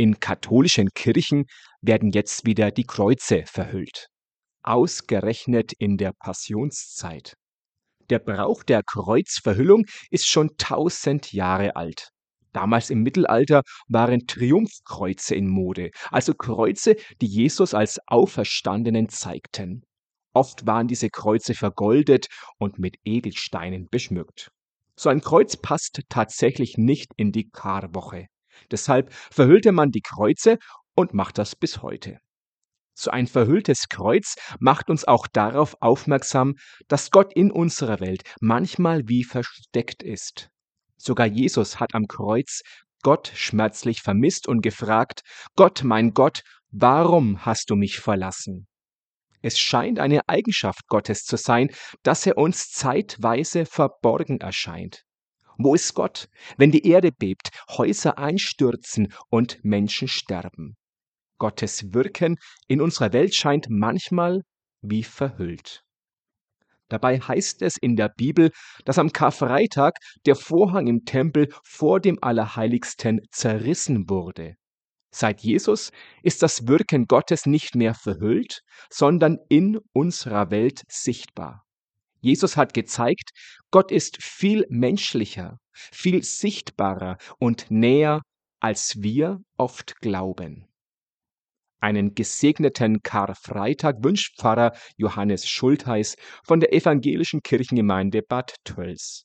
In katholischen Kirchen werden jetzt wieder die Kreuze verhüllt. Ausgerechnet in der Passionszeit. Der Brauch der Kreuzverhüllung ist schon tausend Jahre alt. Damals im Mittelalter waren Triumphkreuze in Mode, also Kreuze, die Jesus als Auferstandenen zeigten. Oft waren diese Kreuze vergoldet und mit Edelsteinen beschmückt. So ein Kreuz passt tatsächlich nicht in die Karwoche. Deshalb verhüllte man die Kreuze und macht das bis heute. So ein verhülltes Kreuz macht uns auch darauf aufmerksam, dass Gott in unserer Welt manchmal wie versteckt ist. Sogar Jesus hat am Kreuz Gott schmerzlich vermisst und gefragt, Gott, mein Gott, warum hast du mich verlassen? Es scheint eine Eigenschaft Gottes zu sein, dass er uns zeitweise verborgen erscheint. Wo ist Gott, wenn die Erde bebt, Häuser einstürzen und Menschen sterben? Gottes Wirken in unserer Welt scheint manchmal wie verhüllt. Dabei heißt es in der Bibel, dass am Karfreitag der Vorhang im Tempel vor dem Allerheiligsten zerrissen wurde. Seit Jesus ist das Wirken Gottes nicht mehr verhüllt, sondern in unserer Welt sichtbar. Jesus hat gezeigt, Gott ist viel menschlicher, viel sichtbarer und näher, als wir oft glauben. Einen gesegneten Karfreitag wünscht Pfarrer Johannes Schultheiß von der Evangelischen Kirchengemeinde Bad Tölz.